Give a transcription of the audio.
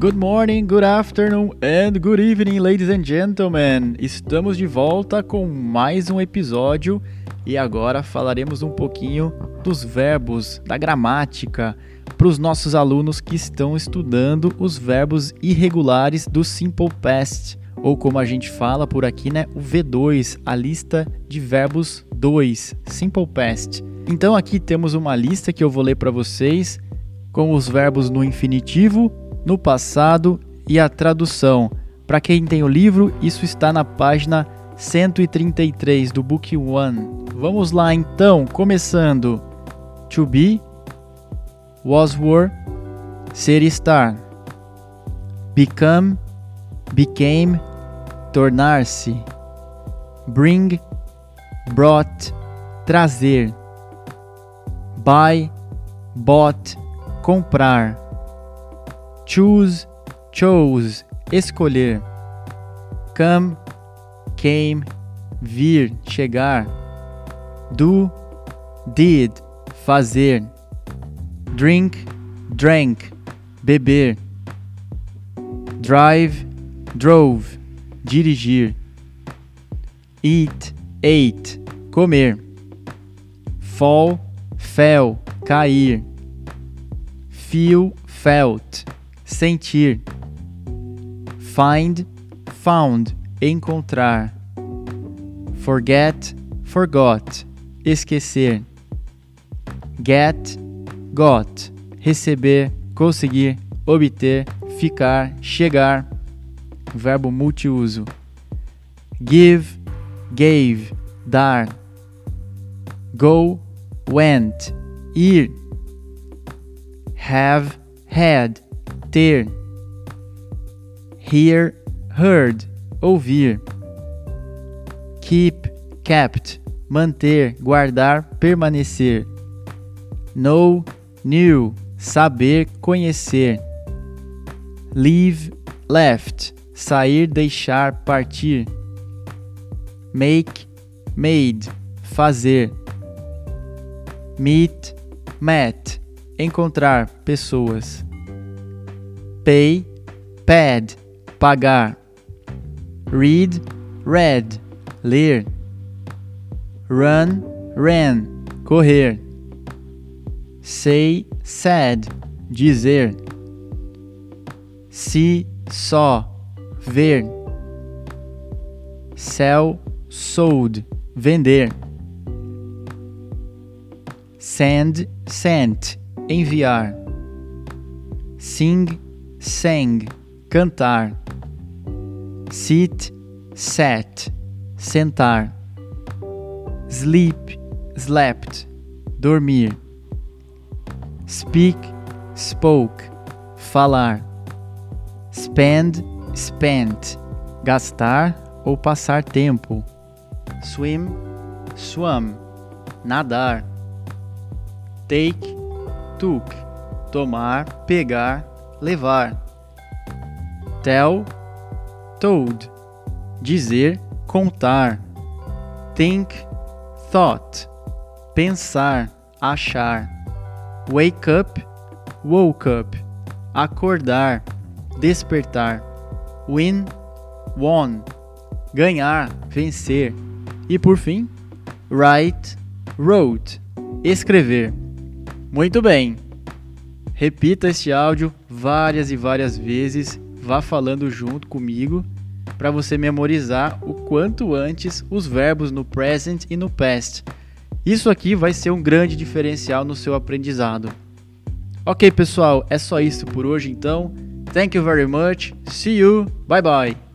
Good morning, good afternoon and good evening, ladies and gentlemen. Estamos de volta com mais um episódio e agora falaremos um pouquinho dos verbos, da gramática, para os nossos alunos que estão estudando os verbos irregulares do Simple Past, ou como a gente fala por aqui, né, o V2, a lista de verbos 2, Simple Past. Então aqui temos uma lista que eu vou ler para vocês com os verbos no infinitivo, no passado e a tradução. Para quem tem o livro, isso está na página 133 do Book 1. Vamos lá então, começando. To be, was were, ser estar. Become, became, tornar-se. Bring, brought, trazer. Buy, bought, comprar choose, chose, escolher. Come, came, vir, chegar. Do, did, fazer. Drink, drank, beber. Drive, drove, dirigir. Eat, ate, comer. Fall, fell, cair. Feel, felt, sentir. Find, found, encontrar. Forget, forgot, esquecer. Get, got, receber, conseguir, obter, ficar, chegar. Verbo multiuso. Give, gave, dar. Go, went, ir. Have, had, ter, hear, heard, ouvir, keep, kept, manter, guardar, permanecer, know, knew, saber, conhecer, leave, left, sair, deixar, partir, make, made, fazer, meet, met, encontrar pessoas pay, paid, pagar. Read, read, ler. Run, ran, correr. Say, said, dizer. See, saw, ver. Sell, sold, vender. Send, sent, enviar. Sing, sang, cantar. Sit, sat, sentar. Sleep, slept, dormir. Speak, spoke, falar. Spend, spent, gastar ou passar tempo. Swim, swam, nadar. Take, took, tomar, pegar, levar. Tell, told, dizer, contar. Think, thought, pensar, achar. Wake up, woke up, acordar, despertar. Win, won, ganhar, vencer. E por fim, write, wrote, escrever. Muito bem. Repita este áudio várias e várias vezes, vá falando junto comigo para você memorizar o quanto antes os verbos no present e no past. Isso aqui vai ser um grande diferencial no seu aprendizado. Ok, pessoal, é só isso por hoje então. Thank you very much. See you. Bye bye.